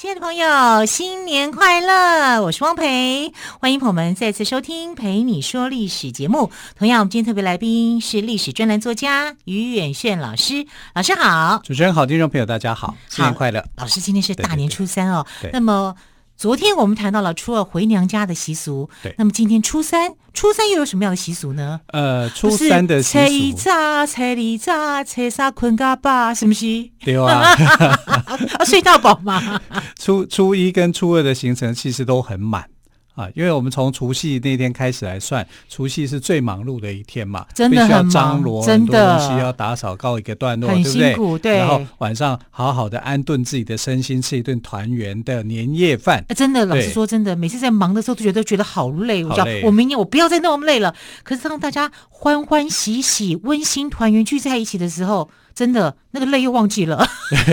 亲爱的朋友，新年快乐！我是汪培，欢迎朋友们再次收听《陪你说历史》节目。同样，我们今天特别来宾是历史专栏作家于远炫老师。老师好，主持人好，听众朋友大家好，新年快乐！老师，今天是大年初三哦。对对对，那么昨天我们谈到了初二回娘家的习俗，对。那么今天初三，初三又有什么样的习俗呢？呃，初三的习俗，初一早，初二早，初三困嘎巴，是不是？对啊，睡到饱嘛。初初一跟初二的行程其实都很满。啊，因为我们从除夕那天开始来算，除夕是最忙碌的一天嘛，真的很忙，必须要张罗很多东西要打扫告一个段落，很辛苦，对不对？对。然后晚上好好的安顿自己的身心，吃一顿团圆的年夜饭。真的，老实说，真的，每次在忙的时候都觉得觉得好累，我叫我明年我不要再那么累了。可是当大家欢欢喜喜、温馨团圆聚在一起的时候。真的，那个累又忘记了。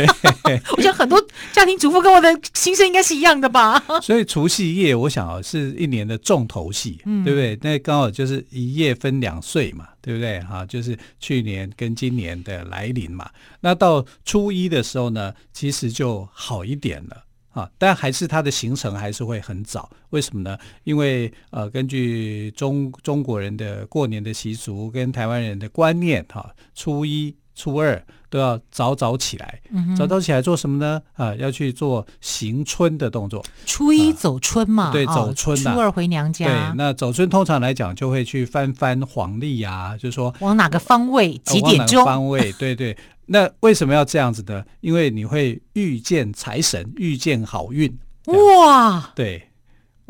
我想很多家庭主妇跟我的心声应该是一样的吧。所以除夕夜，我想啊，是一年的重头戏，嗯、对不对？那刚好就是一夜分两岁嘛，对不对？哈，就是去年跟今年的来临嘛。那到初一的时候呢，其实就好一点了啊，但还是它的行程还是会很早。为什么呢？因为呃，根据中中国人的过年的习俗跟台湾人的观念，哈，初一。初二都要早早起来，嗯、早早起来做什么呢？啊，要去做行春的动作。初一走春嘛，啊、对，走春、啊。初二回娘家。对，那走春通常来讲就会去翻翻黄历啊，就是说往哪个方位几点钟？方位？对对。那为什么要这样子呢？因为你会遇见财神，遇见好运。哇，对。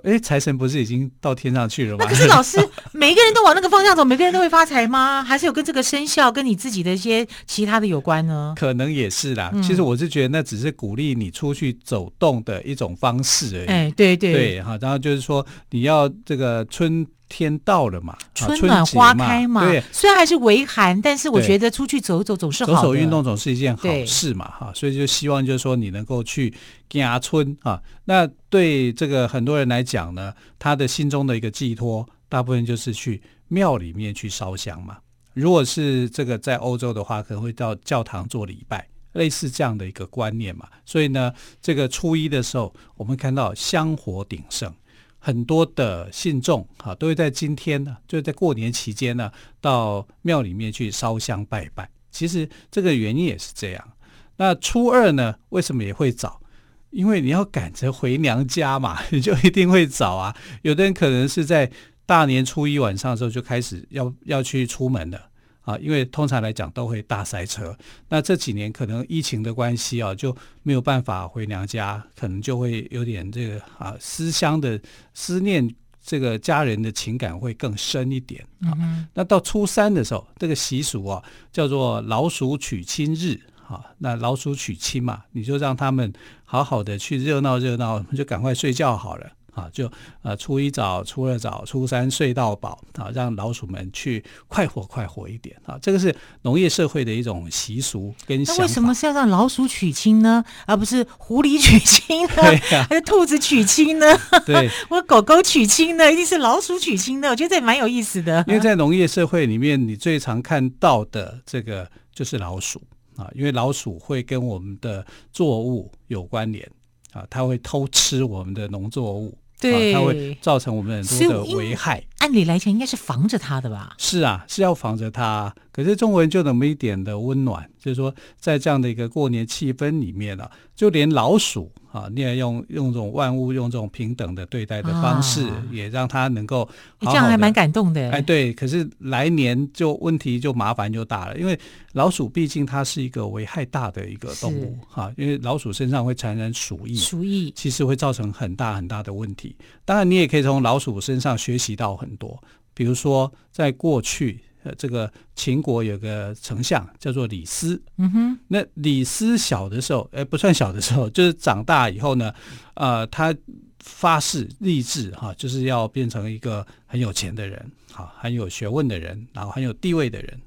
哎，财神不是已经到天上去了吗？那可是老师，每一个人都往那个方向走，每个人都会发财吗？还是有跟这个生肖、跟你自己的一些其他的有关呢？可能也是啦。嗯、其实我是觉得那只是鼓励你出去走动的一种方式而已。哎，对对对，哈，然后就是说你要这个春。天到了嘛，春暖花开嘛，对，虽然还是微寒，但是我觉得出去走走总是好的，走走运动总是一件好事嘛，哈，所以就希望就是说你能够去家村啊。那对这个很多人来讲呢，他的心中的一个寄托，大部分就是去庙里面去烧香嘛。如果是这个在欧洲的话，可能会到教堂做礼拜，类似这样的一个观念嘛。所以呢，这个初一的时候，我们看到香火鼎盛。很多的信众啊，都会在今天呢，就在过年期间呢，到庙里面去烧香拜拜。其实这个原因也是这样。那初二呢，为什么也会早？因为你要赶着回娘家嘛，你就一定会早啊。有的人可能是在大年初一晚上的时候就开始要要去出门了。啊，因为通常来讲都会大塞车，那这几年可能疫情的关系啊，就没有办法回娘家，可能就会有点这个啊思乡的思念，这个家人的情感会更深一点啊。嗯、那到初三的时候，这个习俗啊叫做老鼠娶亲日啊，那老鼠娶亲嘛，你就让他们好好的去热闹热闹，就赶快睡觉好了。啊，就呃初一早，初二早，初三睡到饱啊，让老鼠们去快活快活一点啊。这个是农业社会的一种习俗跟。那为什么是要让老鼠娶亲呢？而不是狐狸娶亲呢？啊、还是兔子娶亲呢？对，或狗狗娶亲呢？一定是老鼠娶亲呢？我觉得这也蛮有意思的。因为 在农业社会里面，你最常看到的这个就是老鼠啊，因为老鼠会跟我们的作物有关联啊，它会偷吃我们的农作物。对、啊，它会造成我们很多的危害。按理来讲，应该是防着他的吧？是啊，是要防着他。可是中国人就那么一点的温暖，就是说，在这样的一个过年气氛里面啊，就连老鼠啊，你也用用这种万物用这种平等的对待的方式，啊、也让他能够好好这样还蛮感动的。哎，对。可是来年就问题就麻烦就大了，因为老鼠毕竟它是一个危害大的一个动物哈、啊，因为老鼠身上会传染鼠疫，鼠疫其实会造成很大很大的问题。当然，你也可以从老鼠身上学习到很多，比如说在过去。呃这个秦国有个丞相叫做李斯，嗯哼，那李斯小的时候，哎，不算小的时候，就是长大以后呢，呃，他发誓立志哈，就是要变成一个很有钱的人，哈，很有学问的人，然后很有地位的人。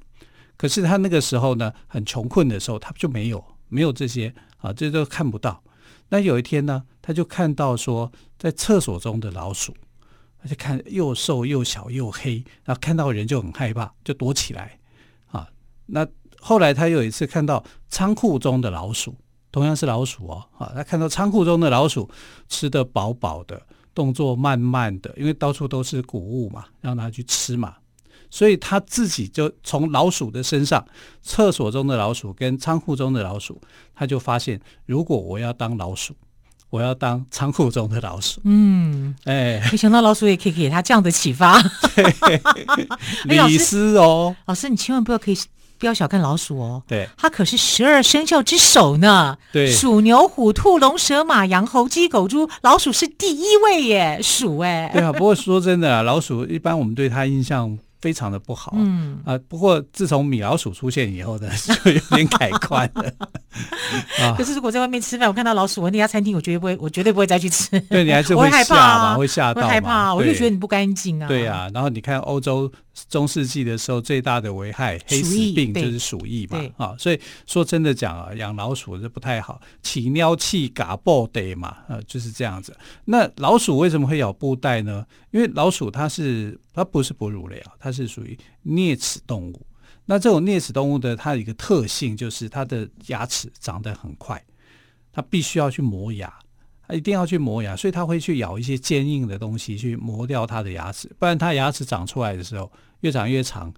可是他那个时候呢，很穷困的时候，他就没有没有这些啊，这都看不到。那有一天呢，他就看到说，在厕所中的老鼠，他就看又瘦又小又黑，然后看到人就很害怕，就躲起来啊。那后来他有一次看到仓库中的老鼠。同样是老鼠哦，啊，他看到仓库中的老鼠吃得饱饱的，动作慢慢的，因为到处都是谷物嘛，让他去吃嘛，所以他自己就从老鼠的身上，厕所中的老鼠跟仓库中的老鼠，他就发现，如果我要当老鼠，我要当仓库中的老鼠。嗯，哎，没想到老鼠也可以给他这样的启发。李斯哦，老师，你千万不要可以。不要小看老鼠哦，对，它可是十二生肖之首呢。对，鼠、牛、虎、兔、龙、蛇、马、羊、猴、鸡、狗、猪，老鼠是第一位耶，鼠哎。对啊，不过说真的啊，老鼠一般我们对它印象。非常的不好，嗯啊，不过自从米老鼠出现以后呢，就有点改观了。啊，可是如果在外面吃饭，我看到老鼠，我那家餐厅我绝对不会，我绝对不会再去吃。对，你还是会 吓嘛，会害怕，会吓到，会害怕，我就觉得你不干净啊。对啊，然后你看欧洲中世纪的时候，最大的危害黑死病就是鼠疫嘛，啊，所以说真的讲啊，养老鼠是不太好，起尿气嘎爆得嘛，啊，就是这样子。那老鼠为什么会咬布袋呢？因为老鼠它是它不是哺乳类啊，它是属于啮齿动物。那这种啮齿动物的它有一个特性就是它的牙齿长得很快，它必须要去磨牙，它一定要去磨牙，所以它会去咬一些坚硬的东西去磨掉它的牙齿，不然它牙齿长出来的时候越长越长，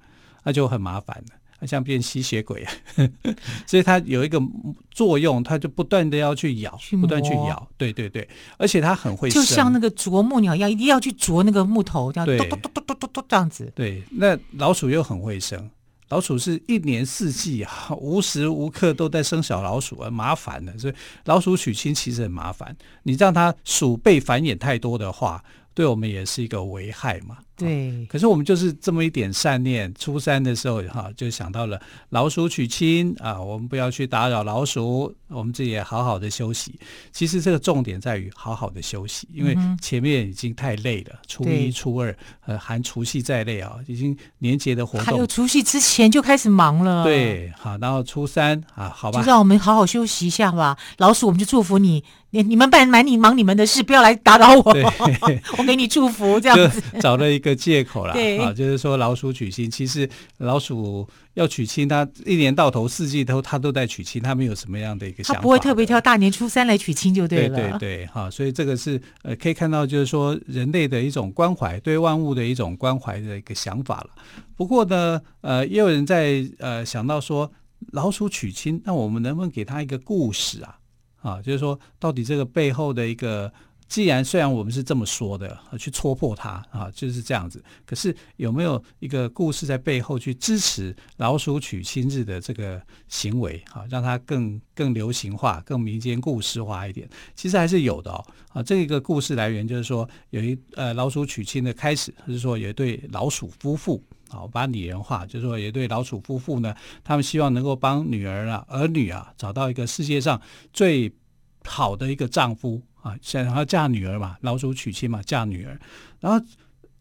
那就很麻烦了。像变吸血鬼啊，所以它有一个作用，它就不断的要去咬，去不断去咬，对对对，而且它很会生，就像那个啄木鸟一样，一定要去啄那个木头，这样咚咚咚咚咚咚咚这样子。对，那老鼠又很会生，老鼠是一年四季啊，无时无刻都在生小老鼠啊，麻烦的。所以老鼠娶亲其实很麻烦，你让它鼠辈繁衍太多的话，对我们也是一个危害嘛。对，可是我们就是这么一点善念，初三的时候哈，就想到了老鼠娶亲啊，我们不要去打扰老鼠，我们自己也好好的休息。其实这个重点在于好好的休息，因为前面已经太累了，初一、初二呃，含除夕在内啊，已经年节的活动，还有除夕之前就开始忙了。对，好，然后初三啊，好吧，就让我们好好休息一下吧。老鼠，我们就祝福你，你你们办满你忙你们的事，不要来打扰我。我给你祝福，这样子找了一个借口啦，啊，就是说老鼠娶亲，其实老鼠要娶亲，它一年到头四季都它都在娶亲，它没有什么样的一个想法，它不会特别挑大年初三来娶亲就对了。对对对，哈，所以这个是呃可以看到，就是说人类的一种关怀，对万物的一种关怀的一个想法了。不过呢，呃，也有人在呃想到说老鼠娶亲，那我们能不能给他一个故事啊？啊，就是说到底这个背后的一个。既然虽然我们是这么说的，去戳破它啊，就是这样子。可是有没有一个故事在背后去支持老鼠娶亲日的这个行为啊，让它更更流行化、更民间故事化一点？其实还是有的哦。啊，这个故事来源就是说，有一呃老鼠娶亲的开始，就是说有一对老鼠夫妇啊，把拟人化，就是说有一对老鼠夫妇呢，他们希望能够帮女儿啊、儿女啊找到一个世界上最好的一个丈夫。啊，想要嫁女儿嘛，老鼠娶亲嘛，嫁女儿。然后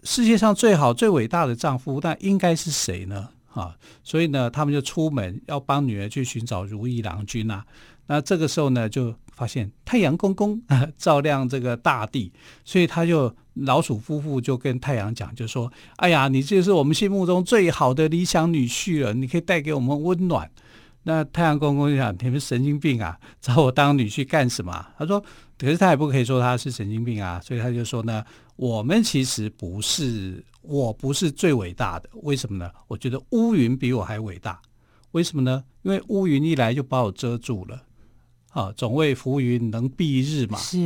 世界上最好最伟大的丈夫，那应该是谁呢？啊，所以呢，他们就出门要帮女儿去寻找如意郎君啊。那这个时候呢，就发现太阳公公照亮这个大地，所以他就老鼠夫妇就跟太阳讲，就说：“哎呀，你就是我们心目中最好的理想女婿了，你可以带给我们温暖。”那太阳公公就想：“你们神经病啊，找我当女婿干什么？”他说。可是他也不可以说他是神经病啊，所以他就说呢，我们其实不是，我不是最伟大的，为什么呢？我觉得乌云比我还伟大，为什么呢？因为乌云一来就把我遮住了，啊，总为浮云能蔽日嘛，是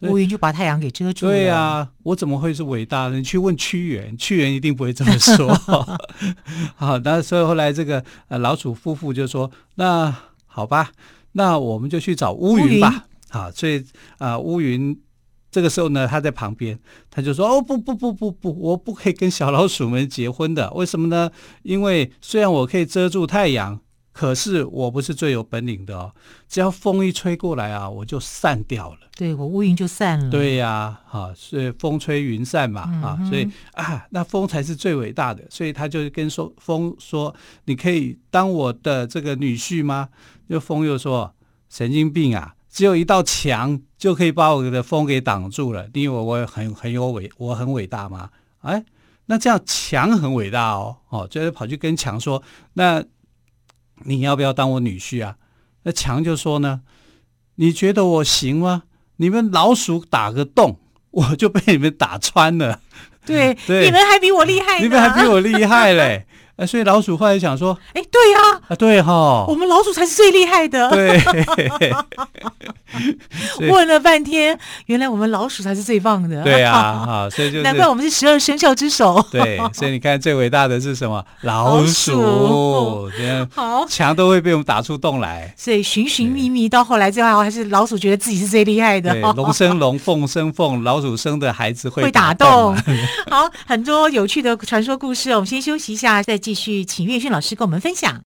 乌云就把太阳给遮住了。对啊，我怎么会是伟大的？你去问屈原，屈原一定不会这么说。好，那所以后来这个呃老鼠夫妇就说，那好吧，那我们就去找乌云吧。啊，所以啊，乌云这个时候呢，他在旁边，他就说：“哦，不不不不不，我不可以跟小老鼠们结婚的，为什么呢？因为虽然我可以遮住太阳，可是我不是最有本领的哦，只要风一吹过来啊，我就散掉了。对，我乌云就散了。对呀、啊，哈，所以风吹云散嘛，啊、嗯，所以啊，那风才是最伟大的。所以他就跟说风说：“你可以当我的这个女婿吗？”就风又说：“神经病啊，只有一道墙就可以把我的风给挡住了。你以为我很很有伟，我很伟大吗？哎，那这样墙很伟大哦，哦，就是跑去跟墙说那。”你要不要当我女婿啊？那强就说呢，你觉得我行吗？你们老鼠打个洞，我就被你们打穿了。对，对，你们还比我厉害，你们还比我厉害嘞。所以老鼠后来想说，哎，对呀，啊，对哈，我们老鼠才是最厉害的。对，问了半天，原来我们老鼠才是最棒的。对啊，哈，所以就难怪我们是十二生肖之首。对，所以你看最伟大的是什么？老鼠。好，墙都会被我们打出洞来。所以寻寻觅觅到后来，最后还是老鼠觉得自己是最厉害的。龙生龙，凤生凤，老鼠生的孩子会打洞。好，很多有趣的传说故事，我们先休息一下，再继续请岳勋老师跟我们分享。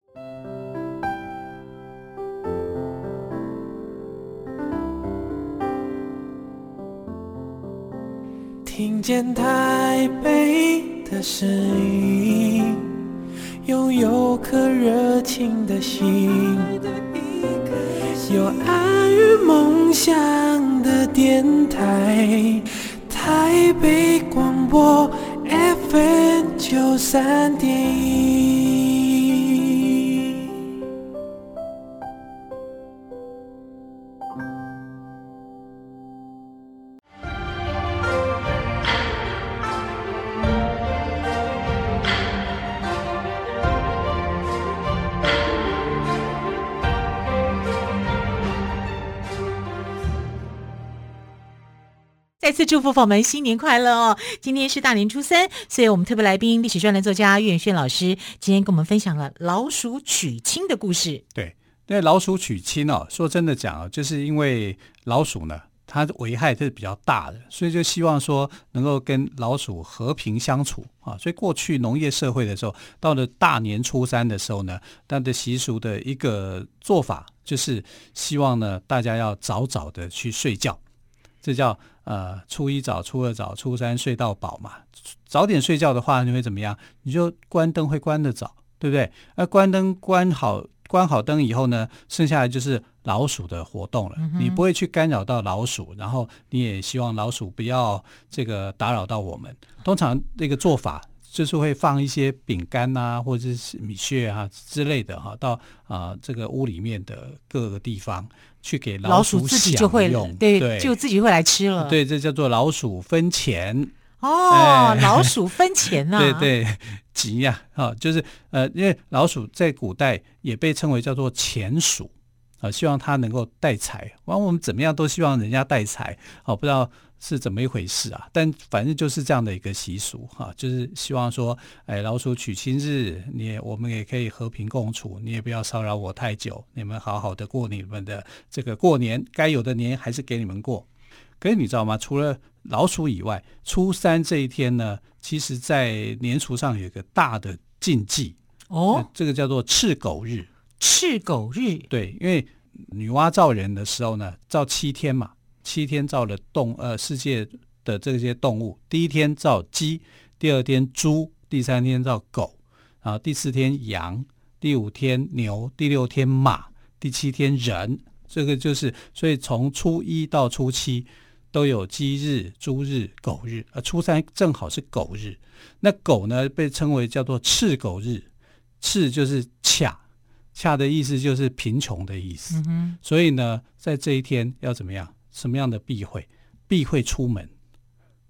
听见台北的声音，拥有颗热情的心，有爱与梦想的电，台山顶再次祝福我们新年快乐哦！今天是大年初三，所以我们特别来宾历史专栏作家岳远轩老师今天跟我们分享了老鼠娶亲的故事。对，那老鼠娶亲哦，说真的讲啊，就是因为老鼠呢，它的危害是比较大的，所以就希望说能够跟老鼠和平相处啊。所以过去农业社会的时候，到了大年初三的时候呢，它的习俗的一个做法就是希望呢，大家要早早的去睡觉，这叫。呃，初一早，初二早，初三睡到饱嘛。早点睡觉的话，你会怎么样？你就关灯会关得早，对不对？那关灯关好，关好灯以后呢，剩下来就是老鼠的活动了。嗯、你不会去干扰到老鼠，然后你也希望老鼠不要这个打扰到我们。通常这个做法就是会放一些饼干啊，或者是米屑啊之类的哈，到啊、呃、这个屋里面的各个地方。去给老鼠，自己就会用，对，对，就自己会来吃了。对，这叫做老鼠分钱哦，哎、老鼠分钱啊，对对，急呀，啊，就是呃，因为老鼠在古代也被称为叫做钱鼠啊，希望它能够带财。完，我们怎么样都希望人家带财，哦，不知道。是怎么一回事啊？但反正就是这样的一个习俗哈、啊，就是希望说，哎，老鼠娶亲日，你也我们也可以和平共处，你也不要骚扰我太久，你们好好的过你们的这个过年，该有的年还是给你们过。可是你知道吗？除了老鼠以外，初三这一天呢，其实在年俗上有一个大的禁忌哦，这个叫做赤狗日。赤狗日，对，因为女娲造人的时候呢，造七天嘛。七天造了动呃世界的这些动物，第一天造鸡，第二天猪，第三天造狗，然后第四天羊，第五天牛，第六天马，第七天人。这个就是所以从初一到初七都有鸡日、猪日、狗日，呃，初三正好是狗日。那狗呢被称为叫做赤狗日，赤就是恰，恰的意思就是贫穷的意思。嗯、所以呢，在这一天要怎么样？什么样的避讳？避讳出门，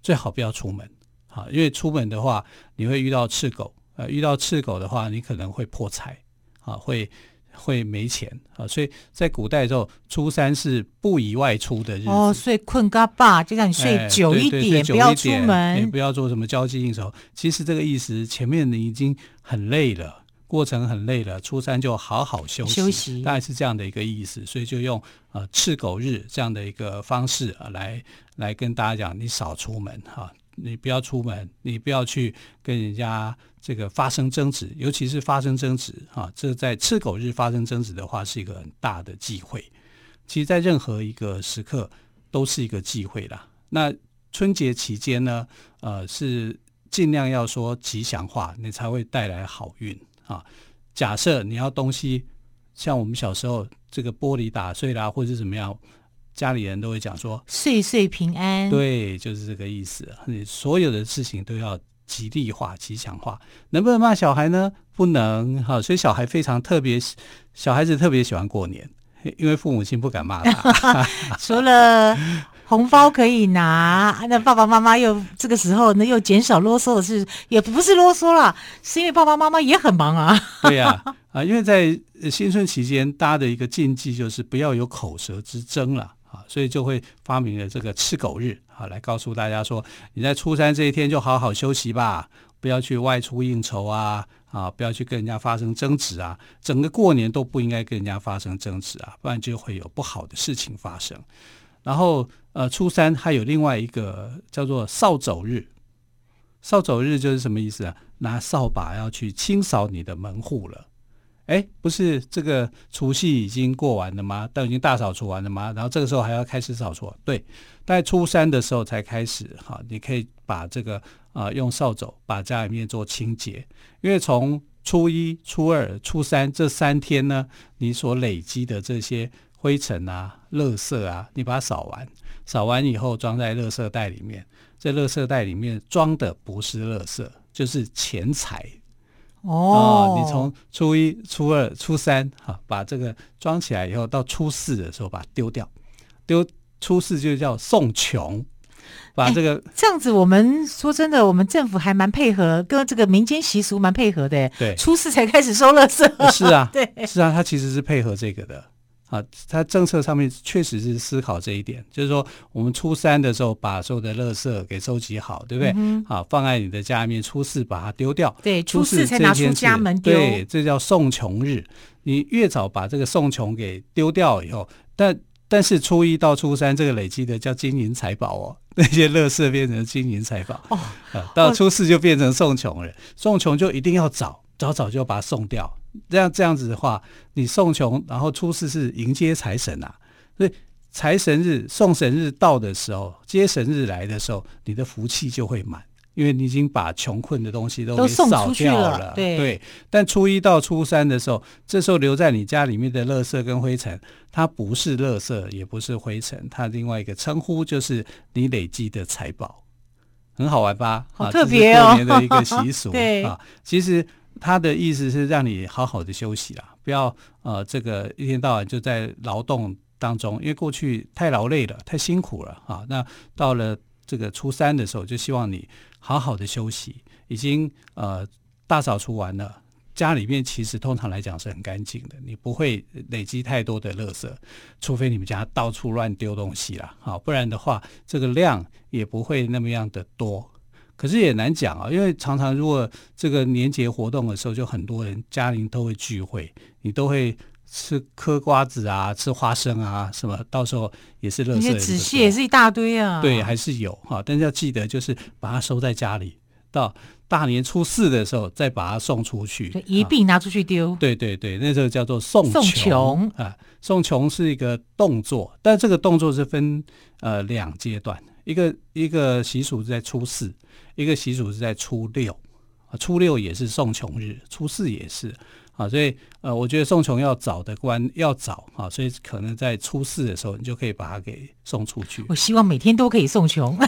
最好不要出门，好，因为出门的话，你会遇到赤狗，呃，遇到赤狗的话，你可能会破财，啊，会会没钱，啊，所以在古代的时候，初三是不宜外出的日子。哦，所以困嘎巴，就让你睡久一点，哎、对对对，不要出门，也不要做什么交际应酬。其实这个意思，前面你已经很累了。过程很累了，初三就好好休息，休息大概是这样的一个意思，所以就用呃赤狗日这样的一个方式啊来来跟大家讲，你少出门哈、啊，你不要出门，你不要去跟人家这个发生争执，尤其是发生争执啊，这在赤狗日发生争执的话，是一个很大的忌讳。其实，在任何一个时刻都是一个忌讳啦。那春节期间呢，呃，是尽量要说吉祥话，你才会带来好运啊。假设你要东西，像我们小时候这个玻璃打碎啦，或者是怎么样，家里人都会讲说岁岁平安。对，就是这个意思。你所有的事情都要吉利化、吉祥化。能不能骂小孩呢？不能。哈，所以小孩非常特别，小孩子特别喜欢过年。因为父母亲不敢骂他，除了红包可以拿，那爸爸妈妈又这个时候呢又减少啰嗦的是，也不是啰嗦了，是因为爸爸妈妈也很忙啊。对呀，啊，因为在新春期间，大家的一个禁忌就是不要有口舌之争了啊，所以就会发明了这个吃狗日啊，来告诉大家说，你在初三这一天就好好休息吧，不要去外出应酬啊。啊，不要去跟人家发生争执啊！整个过年都不应该跟人家发生争执啊，不然就会有不好的事情发生。然后，呃，初三还有另外一个叫做扫帚日。扫帚日就是什么意思啊？拿扫把要去清扫你的门户了。哎，不是这个除夕已经过完了吗？都已经大扫除完了吗？然后这个时候还要开始扫除？对，在初三的时候才开始。哈，你可以把这个啊、呃、用扫帚把家里面做清洁，因为从初一、初二、初三这三天呢，你所累积的这些灰尘啊、垃圾啊，你把它扫完，扫完以后装在垃圾袋里面。这垃圾袋里面装的不是垃圾，就是钱财。哦、呃，你从初一、初二、初三，哈、啊，把这个装起来以后，到初四的时候把它丢掉，丢初四就叫送穷，把这个、欸、这样子，我们说真的，我们政府还蛮配合，跟这个民间习俗蛮配合的。对，初四才开始收垃圾。是啊，对，是啊，他其实是配合这个的。啊，它政策上面确实是思考这一点，就是说，我们初三的时候把所有的垃圾给收集好，对不对？嗯、好，放在你的家里面，初四把它丢掉。对，初四才拿出家门丢。对，这叫送穷日。你越早把这个送穷给丢掉以后，但但是初一到初三这个累积的叫金银财宝哦，那些垃圾变成金银财宝。哦，啊，到初四就变成送穷了。送穷就一定要早，早早就把它送掉。这样这样子的话，你送穷，然后初四是迎接财神啊，所以财神日、送神日到的时候，接神日来的时候，你的福气就会满，因为你已经把穷困的东西都给扫掉了。了对，对，但初一到初三的时候，这时候留在你家里面的垃圾跟灰尘，它不是垃圾，也不是灰尘，它另外一个称呼就是你累积的财宝，很好玩吧？好特别哦，过年的一个习俗 对啊，其实。他的意思是让你好好的休息啦，不要呃这个一天到晚就在劳动当中，因为过去太劳累了，太辛苦了啊。那到了这个初三的时候，就希望你好好的休息。已经呃大扫除完了，家里面其实通常来讲是很干净的，你不会累积太多的垃圾，除非你们家到处乱丢东西了，好，不然的话这个量也不会那么样的多。可是也难讲啊，因为常常如果这个年节活动的时候，就很多人家庭都会聚会，你都会吃嗑瓜子啊，吃花生啊，什么到时候也是垃圾。那些纸屑也是一大堆啊。对，还是有哈，但是要记得，就是把它收在家里，到大年初四的时候再把它送出去，一并拿出去丢。对对对，那时候叫做送送穷啊，送穷是一个动作，但这个动作是分呃两阶段，一个一个习俗是在初四。一个习俗是在初六，啊，初六也是送穷日，初四也是，啊，所以呃，我觉得送穷要早的关要早啊，所以可能在初四的时候，你就可以把它给送出去。我希望每天都可以送穷，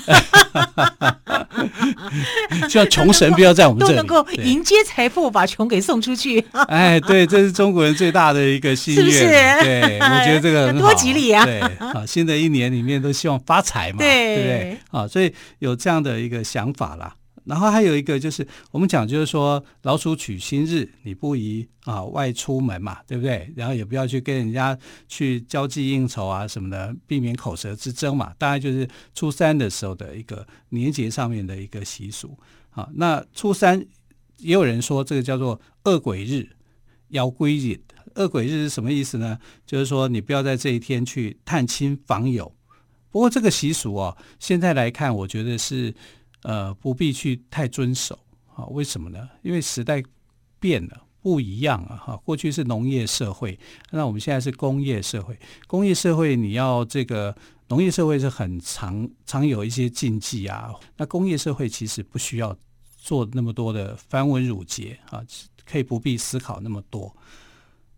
希望穷神不要在我们这里都能够迎接财富，把穷给送出去。哎，对，这是中国人最大的一个心愿。是不是？对，我觉得这个很，多吉利啊！对，啊，新的一年里面都希望发财嘛，对，对不对？啊，所以有这样的一个想法啦。然后还有一个就是，我们讲就是说，老鼠娶亲日，你不宜啊外出门嘛，对不对？然后也不要去跟人家去交际应酬啊什么的，避免口舌之争嘛。大概就是初三的时候的一个年节上面的一个习俗。好，那初三也有人说这个叫做恶鬼日、妖鬼日。恶鬼日是什么意思呢？就是说你不要在这一天去探亲访友。不过这个习俗哦，现在来看，我觉得是。呃不必去太遵守啊。为什么呢？因为时代变了，不一样啊。哈，过去是农业社会，那我们现在是工业社会。工业社会你要这个农业社会是很常常有一些禁忌啊。那工业社会其实不需要做那么多的繁文缛节啊，可以不必思考那么多。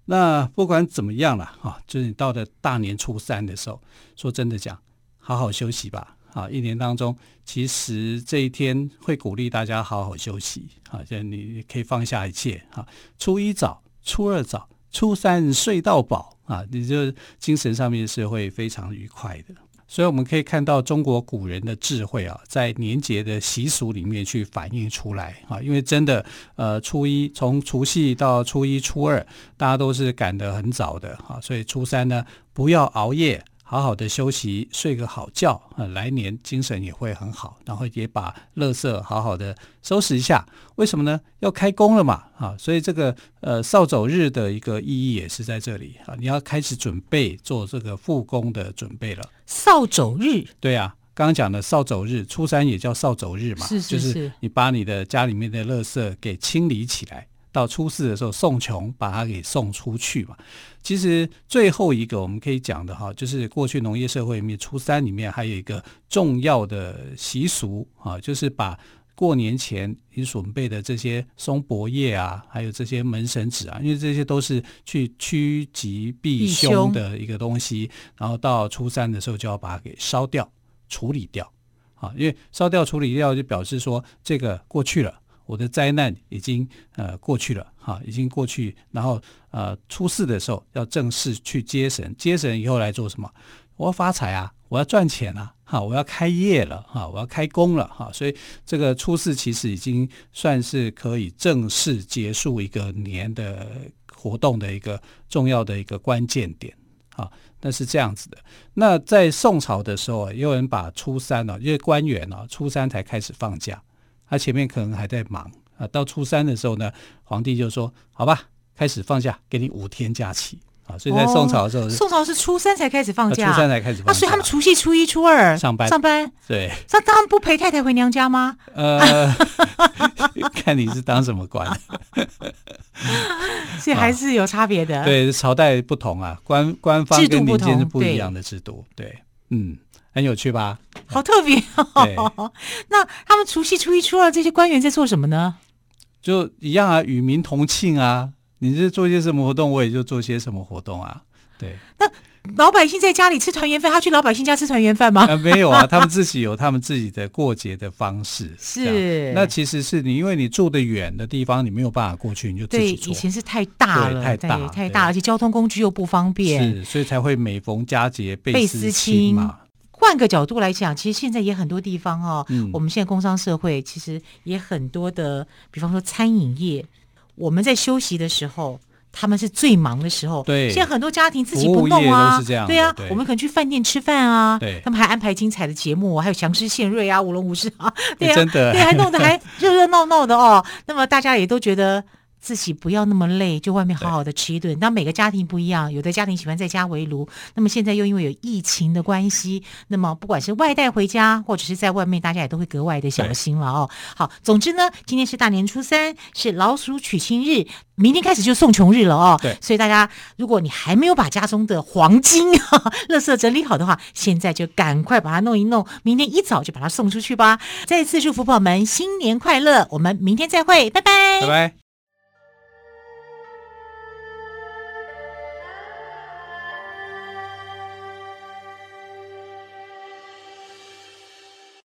那不管怎么样了啊，就是你到了大年初三的时候，说真的讲，好好休息吧。啊，一年当中，其实这一天会鼓励大家好好休息。啊，就你可以放下一切。啊，初一早，初二早，初三睡到饱。啊，你就精神上面是会非常愉快的。所以我们可以看到中国古人的智慧啊，在年节的习俗里面去反映出来啊。因为真的，呃，初一从除夕到初一、初二，大家都是赶得很早的啊。所以初三呢，不要熬夜。好好的休息，睡个好觉啊，来年精神也会很好。然后也把垃圾好好的收拾一下。为什么呢？要开工了嘛，啊，所以这个呃扫帚日的一个意义也是在这里啊。你要开始准备做这个复工的准备了。扫帚日，对啊，刚刚讲的扫帚日，初三也叫扫帚日嘛，是是是，就是你把你的家里面的垃圾给清理起来。到初四的时候送穷，把它给送出去嘛。其实最后一个我们可以讲的哈，就是过去农业社会里面初三里面还有一个重要的习俗啊，就是把过年前你准备的这些松柏叶啊，还有这些门神纸啊，因为这些都是去趋吉避凶的一个东西，然后到初三的时候就要把它给烧掉、处理掉啊。因为烧掉、处理掉就表示说这个过去了。我的灾难已经呃过去了哈，已经过去。然后呃初四的时候要正式去接神，接神以后来做什么？我要发财啊，我要赚钱啊，哈，我要开业了哈，我要开工了哈。所以这个初四其实已经算是可以正式结束一个年的活动的一个重要的一个关键点啊。那是这样子的。那在宋朝的时候，有人把初三呢，因为官员呢初三才开始放假。他前面可能还在忙啊，到初三的时候呢，皇帝就说：“好吧，开始放假，给你五天假期啊。”所以在宋朝的时候，宋朝是初三才开始放假，初三才开始放假。那所以他们除夕、初一、初二上班上班。对，那他们不陪太太回娘家吗？呃，看你是当什么官，所以还是有差别的。对，朝代不同啊，官官方跟民间是不一样的制度。对，嗯。很有趣吧？好特别哦！那他们除夕、初一、初二这些官员在做什么呢？就一样啊，与民同庆啊！你是做些什么活动，我也就做些什么活动啊。对，那老百姓在家里吃团圆饭，他去老百姓家吃团圆饭吗？啊，没有啊，他们自己有他们自己的过节的方式。是，那其实是你因为你住得远的地方，你没有办法过去，你就自己做。对，以前是太大了，太大太大，而且交通工具又不方便，是，所以才会每逢佳节倍思亲嘛。换个角度来讲，其实现在也很多地方哦，嗯、我们现在工商社会其实也很多的，比方说餐饮业，我们在休息的时候，他们是最忙的时候。对，现在很多家庭自己不弄啊，对啊，对我们可能去饭店吃饭啊，对，他们还安排精彩的节目，还有强师献瑞啊，舞龙舞狮啊，对啊，真的，对，还弄得还 热热闹闹的哦。那么大家也都觉得。自己不要那么累，就外面好好的吃一顿。当每个家庭不一样，有的家庭喜欢在家围炉，那么现在又因为有疫情的关系，那么不管是外带回家，或者是在外面，大家也都会格外的小心了哦。好，总之呢，今天是大年初三，是老鼠娶亲日，明天开始就送穷日了哦。对，所以大家，如果你还没有把家中的黄金、垃圾整理好的话，现在就赶快把它弄一弄，明天一早就把它送出去吧。再次祝福朋友们新年快乐，我们明天再会，拜拜，拜拜。